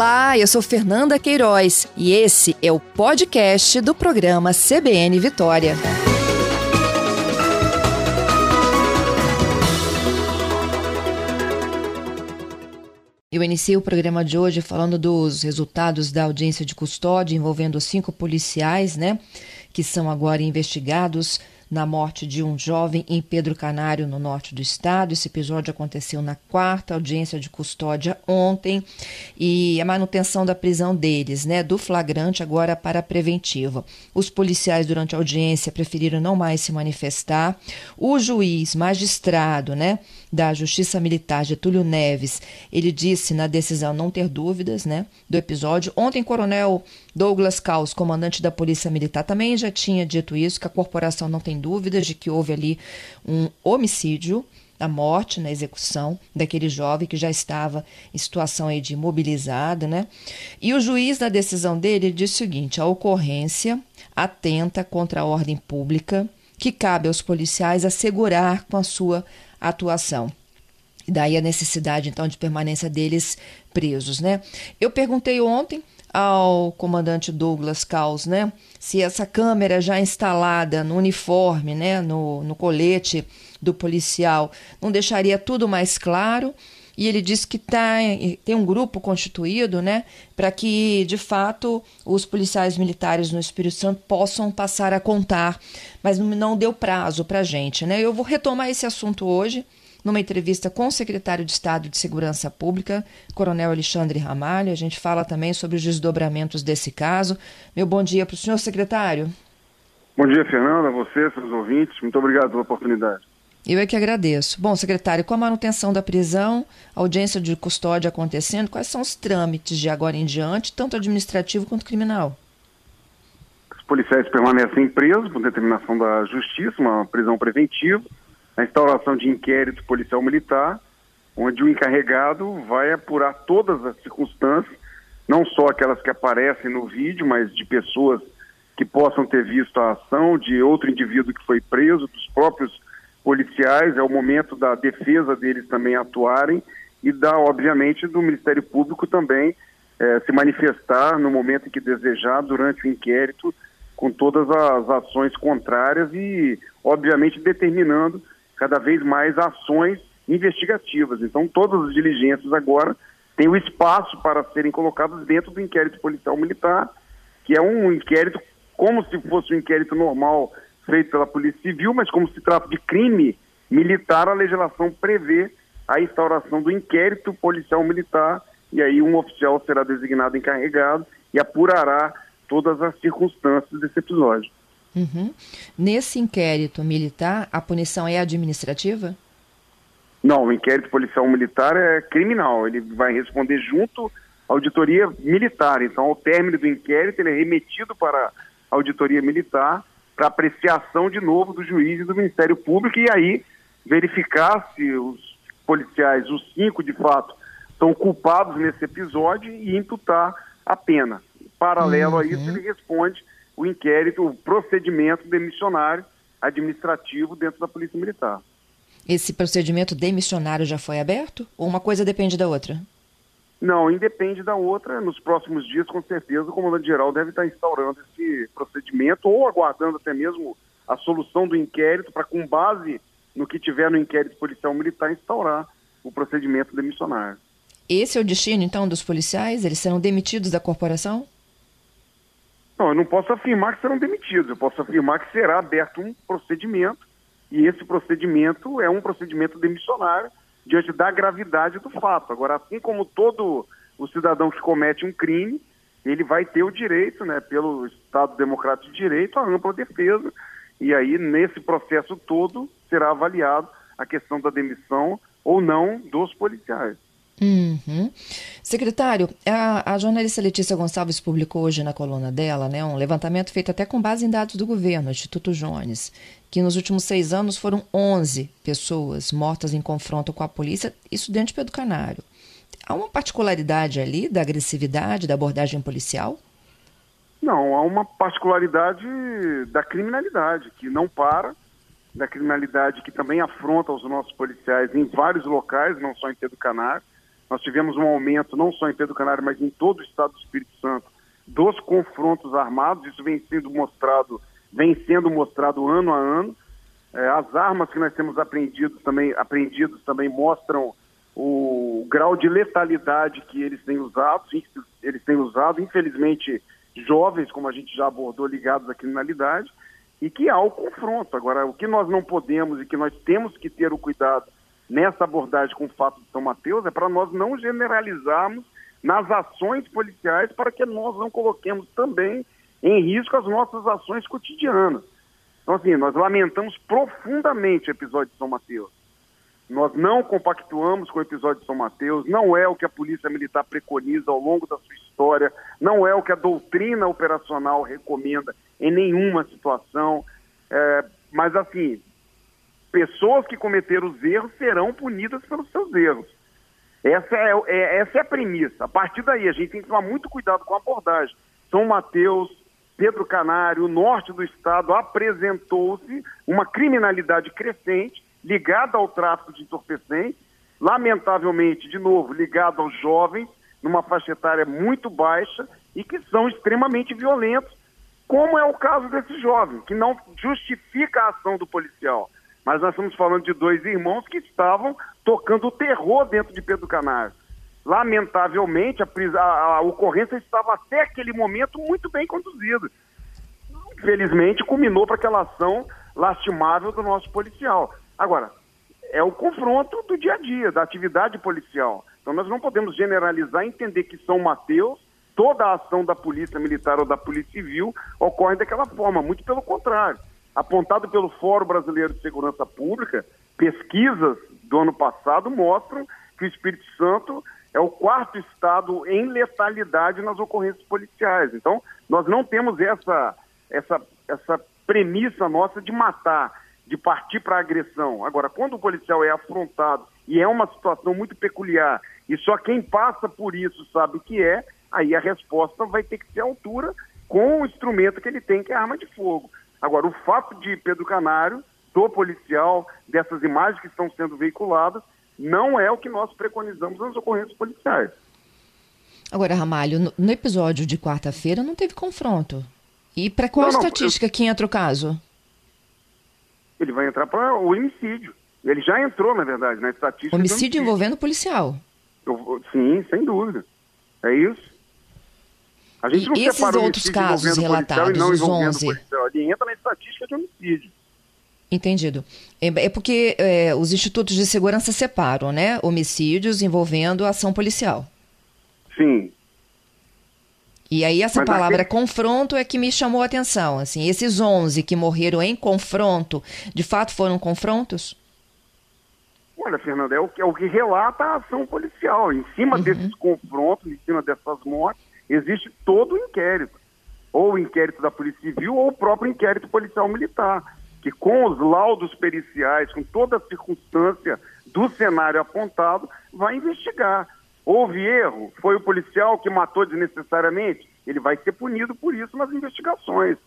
Olá, eu sou Fernanda Queiroz e esse é o podcast do programa CBN Vitória. Eu iniciei o programa de hoje falando dos resultados da audiência de custódia envolvendo cinco policiais, né, que são agora investigados na morte de um jovem em Pedro Canário, no norte do estado. Esse episódio aconteceu na quarta audiência de custódia ontem e a manutenção da prisão deles, né, do flagrante agora para a preventiva. Os policiais durante a audiência preferiram não mais se manifestar. O juiz magistrado, né, da Justiça Militar Getúlio Neves, ele disse na decisão não ter dúvidas, né, do episódio. Ontem, Coronel Douglas Caos, comandante da Polícia Militar, também já tinha dito isso, que a corporação não tem dúvidas de que houve ali um homicídio, a morte na execução daquele jovem que já estava em situação aí de imobilizado, né? E o juiz, na decisão dele, disse o seguinte: a ocorrência atenta contra a ordem pública que cabe aos policiais assegurar com a sua atuação. Daí a necessidade, então, de permanência deles presos, né? Eu perguntei ontem ao comandante Douglas Caos, né? Se essa câmera já instalada no uniforme, né, no, no colete do policial, não deixaria tudo mais claro. E ele disse que tá, tem um grupo constituído, né, para que de fato os policiais militares no Espírito Santo possam passar a contar, mas não deu prazo para gente, né? Eu vou retomar esse assunto hoje numa entrevista com o secretário de Estado de Segurança Pública, Coronel Alexandre Ramalho. A gente fala também sobre os desdobramentos desse caso. Meu bom dia para o senhor, secretário. Bom dia, Fernanda, você, seus ouvintes. Muito obrigado pela oportunidade. Eu é que agradeço. Bom, secretário, com a manutenção da prisão, audiência de custódia acontecendo, quais são os trâmites de agora em diante, tanto administrativo quanto criminal? Os policiais permanecem presos por determinação da Justiça, uma prisão preventiva a instauração de inquérito policial militar, onde o encarregado vai apurar todas as circunstâncias, não só aquelas que aparecem no vídeo, mas de pessoas que possam ter visto a ação, de outro indivíduo que foi preso, dos próprios policiais, é o momento da defesa deles também atuarem e da, obviamente, do Ministério Público também eh, se manifestar no momento em que desejar durante o inquérito com todas as ações contrárias e, obviamente, determinando cada vez mais ações investigativas. Então, todas as diligências agora têm o espaço para serem colocadas dentro do inquérito policial militar, que é um inquérito como se fosse um inquérito normal feito pela Polícia Civil, mas como se trata de crime militar, a legislação prevê a instauração do inquérito policial militar e aí um oficial será designado encarregado e apurará todas as circunstâncias desse episódio. Uhum. Nesse inquérito militar, a punição é administrativa? Não, o inquérito policial militar é criminal. Ele vai responder junto à auditoria militar. Então, ao término do inquérito, ele é remetido para a auditoria militar para apreciação de novo do juiz e do Ministério Público e aí verificar se os policiais, os cinco de fato, estão culpados nesse episódio e imputar a pena. Paralelo uhum. a isso, ele responde o inquérito, o procedimento demissionário administrativo dentro da Polícia Militar. Esse procedimento demissionário já foi aberto? Ou uma coisa depende da outra? Não, independe da outra. Nos próximos dias, com certeza, o comandante-geral deve estar instaurando esse procedimento ou aguardando até mesmo a solução do inquérito para, com base no que tiver no inquérito policial militar, instaurar o procedimento demissionário. Esse é o destino, então, dos policiais? Eles serão demitidos da corporação? Não, eu não posso afirmar que serão demitidos, eu posso afirmar que será aberto um procedimento, e esse procedimento é um procedimento demissionário diante da gravidade do fato. Agora, assim como todo o cidadão que comete um crime, ele vai ter o direito, né, pelo Estado Democrático de Direito, à ampla defesa, e aí, nesse processo todo, será avaliado a questão da demissão ou não dos policiais. Uhum. Secretário, a, a, jornalista Letícia Gonçalves publicou hoje na coluna dela né, um levantamento feito até com base em dados do governo, Instituto Jones, que nos últimos seis anos foram 11 pessoas mortas em confronto com a polícia, isso dentro de Pedro Canário. Há uma particularidade ali da agressividade da abordagem policial? Não, há uma particularidade da criminalidade, que não para, da criminalidade que também afronta os nossos policiais em vários locais, não só em Pedro Canário Nós tivemos um aumento, não só em Pedro Canário, mas em todo o estado do Espírito Santo, dos confrontos armados. Isso vem sendo mostrado, vem sendo mostrado ano a ano. É, as armas que nós temos aprendido também, aprendidos também mostram o grau de letalidade que eles têm usado, eles têm usado, infelizmente, jovens, como a gente já abordou, ligados à criminalidade, e que há o confronto. Agora, o que nós não podemos e que nós temos que ter o cuidado nessa abordagem com o fato de São Mateus é para nós não generalizarmos nas ações policiais para que nós não coloquemos também em risco as nossas ações cotidianas. Então, assim, nós lamentamos profundamente o episódio de São Mateus. Nós não compactuamos com o episódio de São Mateus, não é o que a Polícia Militar preconiza ao longo da sua história, não é o que a doutrina operacional recomenda em nenhuma situação. É, mas, assim, pessoas que cometeram os erros serão punidas pelos seus erros. Essa é, é, essa é a premissa. A partir daí, a gente tem que tomar muito cuidado com a abordagem. São Mateus, Pedro Canário, o norte do estado, apresentou-se uma criminalidade crescente ligada ao tráfico de entorpecentes, lamentavelmente, de novo, ligado aos jovens, numa faixa etária muito baixa e que são extremamente violentos, como é o caso desse jovem, que não justifica a ação do policial. Mas nós estamos falando de dois irmãos que estavam tocando o terror dentro de Pedro Canário. Lamentavelmente, a, a, a ocorrência estava até aquele momento muito bem conduzida. Infelizmente, culminou para aquela ação lastimável do nosso policial. Agora, é o confronto do dia a dia, da atividade policial. Então nós não podemos generalizar e entender que São Mateus, toda a ação da polícia militar ou da polícia civil ocorre daquela forma, muito pelo contrário. Apontado pelo Fórum Brasileiro de Segurança Pública, pesquisas do ano passado mostram que o Espírito Santo é o quarto estado em letalidade nas ocorrências policiais. Então, nós não temos essa, essa, essa premissa nossa de matar de partir para a agressão. Agora, quando o policial é afrontado e é uma situação muito peculiar e só quem passa por isso sabe o que é, aí a resposta vai ter que ser à altura com o instrumento que ele tem, que é a arma de fogo. Agora, o fato de Pedro Canário, do policial, dessas imagens que estão sendo veiculadas, não é o que nós preconizamos nas ocorrências policiais. Agora, Ramalho, no episódio de quarta-feira não teve confronto. E para qual não, estatística eu... que entra o caso? ele vai entrar para o homicídio. Ele já entrou, na verdade, na estatística. Homicídio, homicídio. envolvendo policial. Eu, sim, sem dúvida. É isso. A gente e não esses outros casos relatados, os 11? Policial. Ele entra na estatística de homicídio. Entendido. É, é porque é, os institutos de segurança separam, né? Homicídios envolvendo ação policial. Sim. E aí essa Mas palavra confronto é que me chamou a atenção. Assim, esses 11 que morreram em confronto, de fato foram confrontos? Olha, Fernanda, é o que, é o que relata a ação policial. Em cima uhum. desses confrontos, em cima dessas mortes, existe todo o inquérito. Ou o inquérito da Polícia Civil ou o próprio inquérito policial militar, que com os laudos periciais, com toda a circunstância do cenário apontado, vai investigar. Houve erro? Foi o policial que matou desnecessariamente? Ele vai ser punido por isso nas investigações.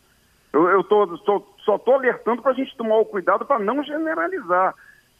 Eu, eu tô, só estou alertando para a gente tomar o cuidado para não generalizar.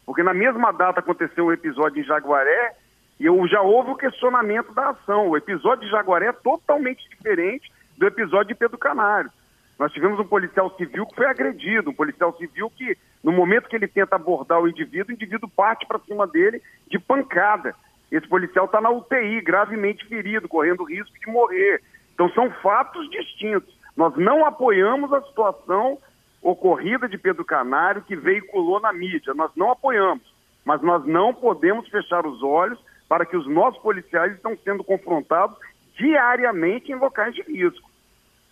Porque na mesma data aconteceu o um episódio em Jaguaré e eu, já houve o questionamento da ação. O episódio de Jaguaré é totalmente diferente do episódio de Pedro Canário. Nós tivemos um policial civil que foi agredido, um policial civil que, no momento que ele tenta abordar o indivíduo, o indivíduo parte para cima dele de pancada. Esse policial está na UTI, gravemente ferido, correndo risco de morrer. Então são fatos distintos. Nós não apoiamos a situação ocorrida de Pedro Canário que veiculou na mídia. Nós não apoiamos. Mas nós não podemos fechar os olhos para que os nossos policiais estão sendo confrontados diariamente em locais de risco.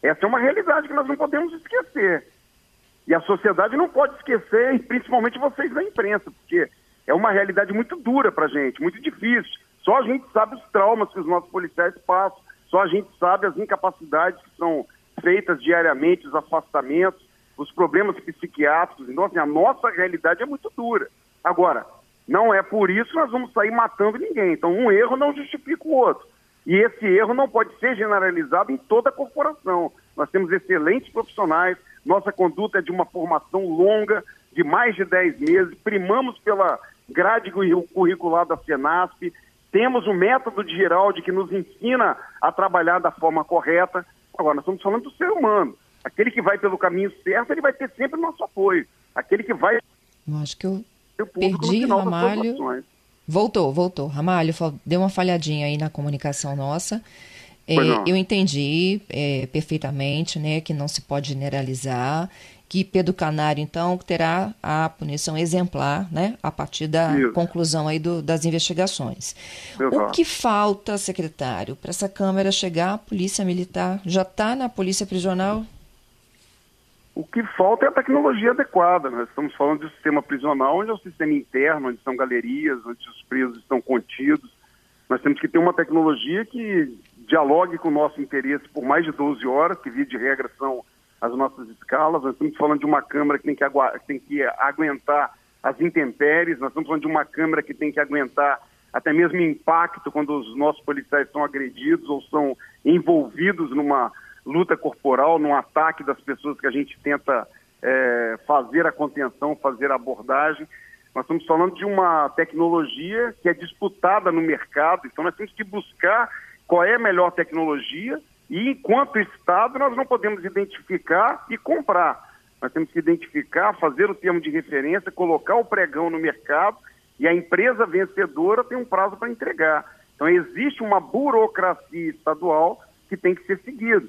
Essa é uma realidade que nós não podemos esquecer. E a sociedade não pode esquecer, principalmente vocês da imprensa, porque é uma realidade muito dura para a gente, muito difícil. Só a gente sabe os traumas que os nossos policiais passam, só a gente sabe as incapacidades que são feitas diariamente, os afastamentos, os problemas psiquiátricos. Então, assim, a nossa realidade é muito dura. Agora, não é por isso que nós vamos sair matando ninguém. Então, um erro não justifica o outro. E esse erro não pode ser generalizado em toda a corporação. Nós temos excelentes profissionais, nossa conduta é de uma formação longa, de mais de 10 meses, primamos pela grade curricular da Senasp, temos o método de Giraldi que nos ensina a trabalhar da forma correta. Agora, nós estamos falando do ser humano. Aquele que vai pelo caminho certo, ele vai ter sempre o nosso apoio. Aquele que vai. Eu acho que eu perdi Ramalho. Voltou, voltou. Ramalho, deu uma falhadinha aí na comunicação nossa. É, eu entendi é, perfeitamente né, que não se pode generalizar, que Pedro Canário, então, terá a punição exemplar né, a partir da Isso. conclusão aí do, das investigações. Exato. O que falta, secretário, para essa Câmara chegar à Polícia Militar? Já está na Polícia Prisional? O que falta é a tecnologia adequada. Nós estamos falando de um sistema prisional, onde é um sistema interno, onde são galerias, onde os presos estão contidos. Nós temos que ter uma tecnologia que dialogue com o nosso interesse por mais de 12 horas, que via de regra são as nossas escalas. Nós estamos falando de uma Câmara que tem que, que tem que aguentar as intempéries, nós estamos falando de uma Câmara que tem que aguentar até mesmo impacto quando os nossos policiais são agredidos ou são envolvidos numa luta corporal, num ataque das pessoas que a gente tenta é, fazer a contenção, fazer a abordagem. Nós estamos falando de uma tecnologia que é disputada no mercado, então nós temos que buscar qual é a melhor tecnologia e, enquanto Estado, nós não podemos identificar e comprar. Nós temos que identificar, fazer o termo de referência, colocar o pregão no mercado e a empresa vencedora tem um prazo para entregar. Então, existe uma burocracia estadual que tem que ser seguida.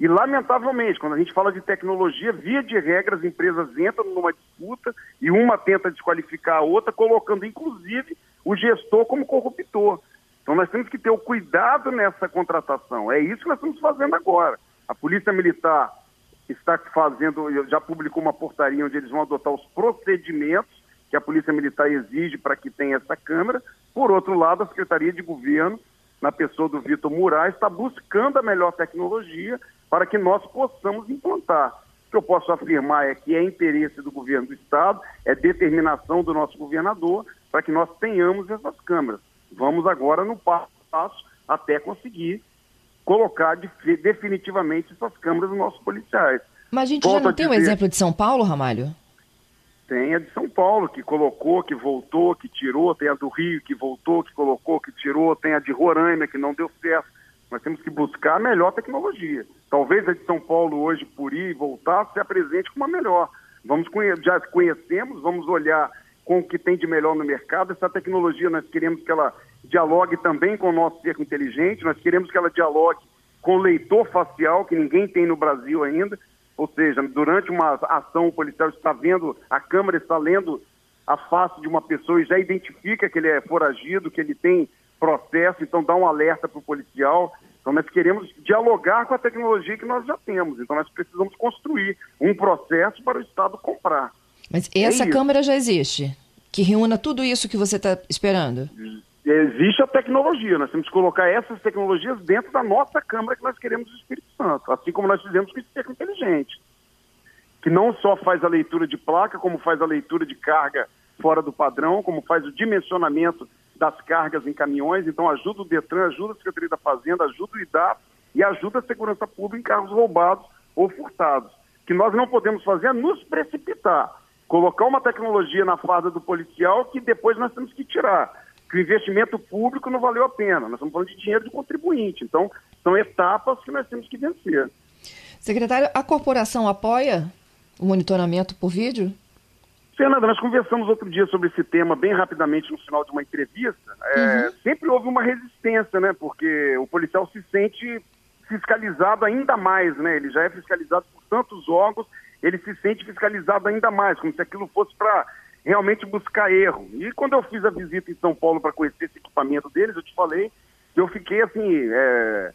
E, lamentavelmente, quando a gente fala de tecnologia, via de regra, as empresas entram numa disputa e uma tenta desqualificar a outra, colocando, inclusive, o gestor como corruptor. Então, nós temos que ter o cuidado nessa contratação. É isso que nós estamos fazendo agora. A Polícia Militar está fazendo, já publicou uma portaria onde eles vão adotar os procedimentos que a Polícia Militar exige para que tenha essa Câmara. Por outro lado, a Secretaria de Governo, na pessoa do Vitor Moraes, está buscando a melhor tecnologia para que nós possamos implantar. O que eu posso afirmar é que é interesse do governo do Estado, é determinação do nosso governador para que nós tenhamos essas câmeras. Vamos agora no passo a passo até conseguir colocar de, definitivamente essas câmeras nos nossos policiais. Mas a gente Volto já não tem o um exemplo de São Paulo, Ramalho? Tem a de São Paulo, que colocou, que voltou, que tirou, tem a do Rio, que voltou, que colocou, que tirou, tem a de Roraima, que não deu certo. Nós temos que buscar a melhor tecnologia. Talvez a de São Paulo hoje, por ir e voltar, se apresente como a melhor. Vamos já conhecemos, vamos olhar com o que tem de melhor no mercado. Essa tecnologia nós queremos que ela dialogue também com o nosso cerco inteligente, nós queremos que ela dialogue com o leitor facial, que ninguém tem no Brasil ainda. Ou seja, durante uma ação, o policial está vendo, a câmera está lendo a face de uma pessoa e já identifica que ele é foragido, que ele tem processo, então dá um alerta para o policial. Então nós queremos dialogar com a tecnologia que nós já temos. Então nós precisamos construir um processo para o Estado comprar. Mas essa é câmera já existe, que reúna tudo isso que você está esperando? Existe a tecnologia, nós temos que colocar essas tecnologias dentro da nossa Câmara que nós queremos do Espírito Santo, assim como nós fizemos com o Cerco Inteligente, que não só faz a leitura de placa, como faz a leitura de carga fora do padrão, como faz o dimensionamento das cargas em caminhões, então ajuda o Detran, ajuda a Secretaria da Fazenda, ajuda o IDAP e ajuda a segurança pública em carros roubados ou furtados. O que nós não podemos fazer é nos precipitar, colocar uma tecnologia na farda do policial que depois nós temos que tirar. Que o investimento público não valeu a pena. Nós estamos falando de dinheiro do contribuinte. Então, são etapas que nós temos que vencer. Secretário, a corporação apoia o monitoramento por vídeo? Fernanda, nós conversamos outro dia sobre esse tema bem rapidamente no final de uma entrevista. É, uhum. Sempre houve uma resistência, né? Porque o policial se sente fiscalizado ainda mais, né? Ele já é fiscalizado por tantos órgãos, ele se sente fiscalizado ainda mais, como se aquilo fosse para realmente buscar erro. E quando eu fiz a visita em São Paulo para conhecer esse equipamento deles, eu te falei que eu fiquei assim é,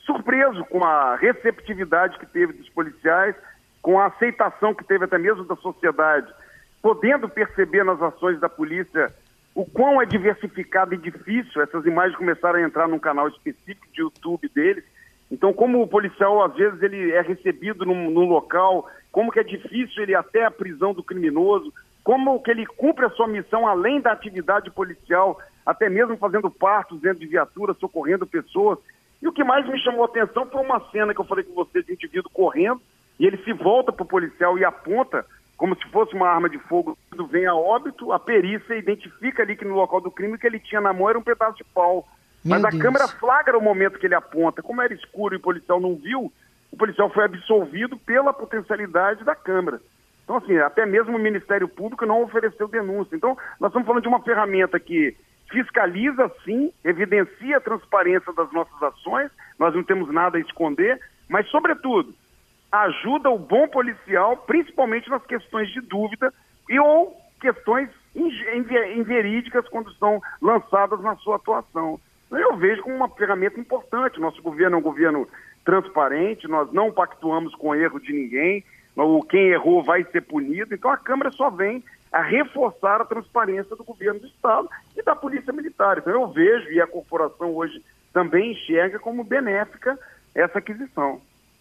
surpreso com a receptividade que teve dos policiais, com a aceitação que teve até mesmo da sociedade podendo perceber nas ações da polícia o quão é diversificado e difícil, essas imagens começaram a entrar num canal específico de YouTube deles. Então, como o policial, às vezes, ele é recebido num, num local, como que é difícil ele até a prisão do criminoso, como que ele cumpre a sua missão além da atividade policial, até mesmo fazendo partos dentro de viaturas, socorrendo pessoas. E o que mais me chamou a atenção foi uma cena que eu falei com você de um indivíduo correndo, e ele se volta para o policial e aponta como se fosse uma arma de fogo, quando vem a óbito, a perícia identifica ali que no local do crime que ele tinha na mão era um pedaço de pau. Meu Mas a Deus. câmera flagra o momento que ele aponta. Como era escuro e o policial não viu, o policial foi absolvido pela potencialidade da câmera. Então, assim, até mesmo o Ministério Público não ofereceu denúncia. Então, nós estamos falando de uma ferramenta que fiscaliza, sim, evidencia a transparência das nossas ações, nós não temos nada a esconder, mas, sobretudo, ajuda o bom policial, principalmente nas questões de dúvida e ou questões inverídicas quando são lançadas na sua atuação. Eu vejo como uma ferramenta importante. Nosso governo é um governo transparente, nós não pactuamos com erro de ninguém, quem errou vai ser punido. Então a Câmara só vem a reforçar a transparência do governo do Estado e da Polícia Militar. Então eu vejo, e a corporação hoje também enxerga como benéfica essa aquisição.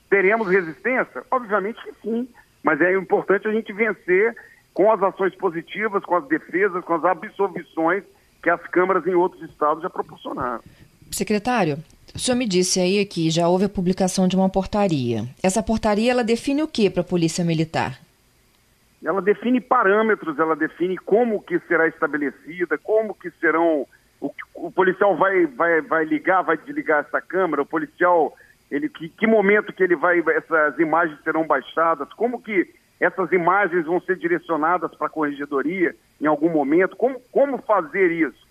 Teremos resistência? Obviamente que sim, mas é importante a gente vencer com as ações positivas, com as defesas, com as absolvições que as câmaras em outros estados já proporcionaram. Secretário, o senhor me disse aí que já houve a publicação de uma portaria. Essa portaria ela define o que para a Polícia Militar? Ela define parâmetros, ela define como que será estabelecida, como que serão o, o policial vai, vai, vai ligar, vai desligar essa câmera, o policial ele que, que momento que ele vai essas imagens serão baixadas, como que essas imagens vão ser direcionadas para a corregedoria em algum momento, como, como fazer isso?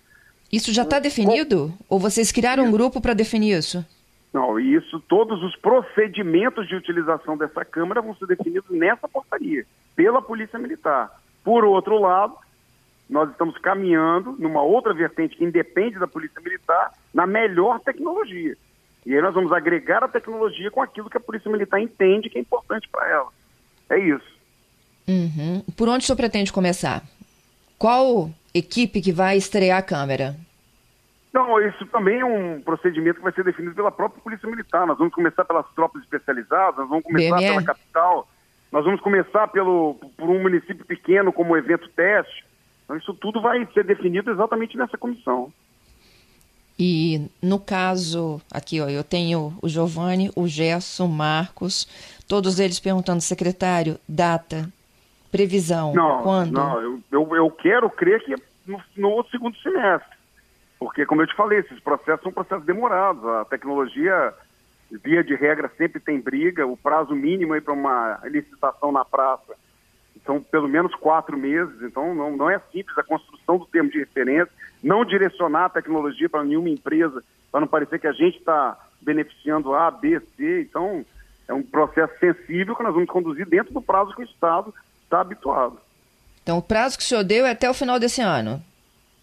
Isso já está definido? Ou vocês criaram um grupo para definir isso? Não, isso, todos os procedimentos de utilização dessa Câmara vão ser definidos nessa portaria, pela Polícia Militar. Por outro lado, nós estamos caminhando numa outra vertente que independe da Polícia Militar, na melhor tecnologia. E aí nós vamos agregar a tecnologia com aquilo que a Polícia Militar entende que é importante para ela. É isso. Uhum. Por onde o senhor pretende começar? Qual equipe que vai estrear a câmera? Não, isso também é um procedimento que vai ser definido pela própria Polícia Militar. Nós vamos começar pelas tropas especializadas, nós vamos começar BMR. pela capital, nós vamos começar pelo, por um município pequeno como evento teste. Então, isso tudo vai ser definido exatamente nessa comissão. E no caso, aqui ó, eu tenho o Giovanni, o Gerson, o Marcos, todos eles perguntando, secretário, data, previsão, não, quando? Não, eu, eu, eu quero crer que no, no, segundo semestre, porque como eu te falei, esses processos são processos demorados, a tecnologia, via de regra, sempre tem briga, o prazo mínimo para uma licitação na praça são pelo menos quatro meses, então não, não é simples a construção do termo de referência, não direcionar a tecnologia para nenhuma empresa, para não parecer que a gente está beneficiando A, B, C, então é um processo sensível que nós vamos conduzir dentro do prazo que o Estado está habituado. Então o prazo que o senhor deu é até o final desse ano?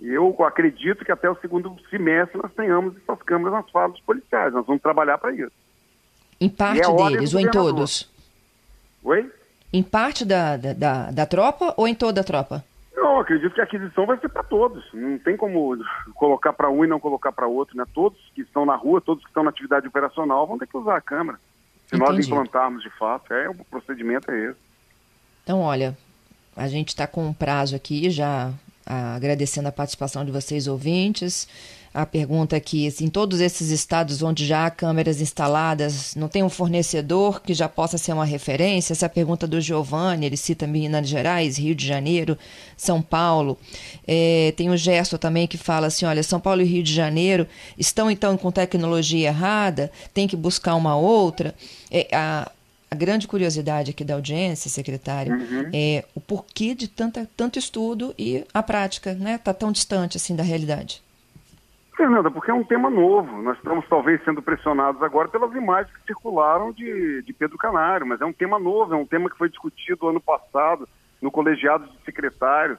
Eu acredito que até o segundo semestre nós tenhamos essas câmeras nas falas policiais, nós vamos trabalhar para isso. Em parte é deles ou em todos? Oi? Em parte da, da, da, da tropa ou em toda a tropa? Eu acredito que a aquisição vai ser para todos. Não tem como colocar para um e não colocar para outro, né? Todos que estão na rua, todos que estão na atividade operacional vão ter que usar a câmera. Se Entendi. nós implantarmos de fato, é, o procedimento é esse. Então, olha, a gente está com um prazo aqui já agradecendo a participação de vocês ouvintes a pergunta aqui, em todos esses estados onde já há câmeras instaladas, não tem um fornecedor que já possa ser uma referência? Essa é a pergunta do Giovanni, ele cita Minas Gerais, Rio de Janeiro, São Paulo. É, tem o Gerson também que fala assim, olha, São Paulo e Rio de Janeiro estão então com tecnologia errada, tem que buscar uma outra. É, a, a grande curiosidade aqui da audiência, secretário, uhum. é o porquê de tanta, tanto estudo e a prática, né? Está tão distante assim da realidade. Fernanda, porque é um tema novo. Nós estamos talvez sendo pressionados agora pelas imagens que circularam de, de Pedro Canário, mas é um tema novo, é um tema que foi discutido ano passado no colegiado de secretários.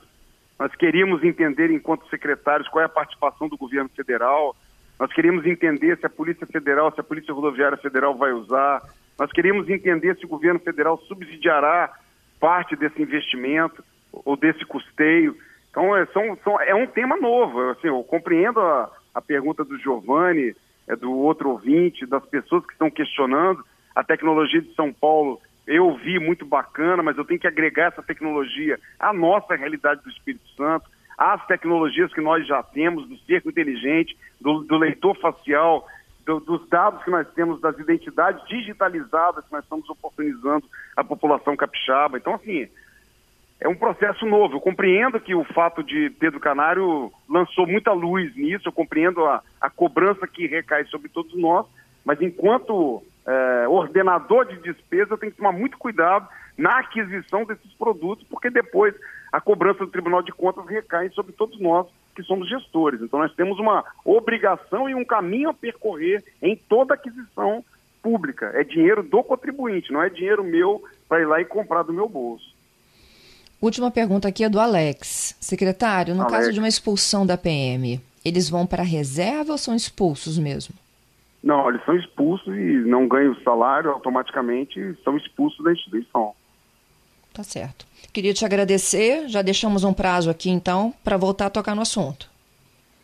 Nós queríamos entender, enquanto secretários, qual é a participação do governo federal. Nós queríamos entender se a Polícia Federal, se a Polícia Rodoviária Federal vai usar. Nós queríamos entender se o governo federal subsidiará parte desse investimento ou desse custeio. Então, é, são, são, é um tema novo. Assim, eu compreendo a, a pergunta do Giovanni, é, do outro ouvinte, das pessoas que estão questionando a tecnologia de São Paulo. Eu vi muito bacana, mas eu tenho que agregar essa tecnologia à nossa realidade do Espírito Santo, às tecnologias que nós já temos, do cerco inteligente, do, do leitor facial, do, dos dados que nós temos, das identidades digitalizadas que nós estamos oportunizando à população capixaba. Então, assim, é um processo novo. Eu compreendo que o fato de Pedro Canário lançou muita luz nisso, eu compreendo a, a cobrança que recai sobre todos nós, mas enquanto é, ordenador de despesa, tenho que tomar muito cuidado na aquisição desses produtos, porque depois a cobrança do Tribunal de Contas recai sobre todos nós que somos gestores. Então nós temos uma obrigação e um caminho a percorrer em toda aquisição pública. É dinheiro do contribuinte, não é dinheiro meu para ir lá e comprar do meu bolso. Última pergunta aqui é do Alex. Secretário, no Alex. caso de uma expulsão da PM, eles vão para a reserva ou são expulsos mesmo? Não, eles são expulsos e não ganham salário, automaticamente são expulsos da instituição. Tá certo. Queria te agradecer, já deixamos um prazo aqui então para voltar a tocar no assunto.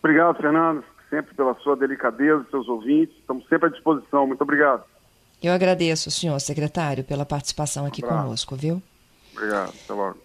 Obrigado, Fernando, sempre pela sua delicadeza, seus ouvintes, estamos sempre à disposição. Muito obrigado. Eu agradeço, senhor secretário, pela participação aqui um conosco, viu? Obrigado, até logo.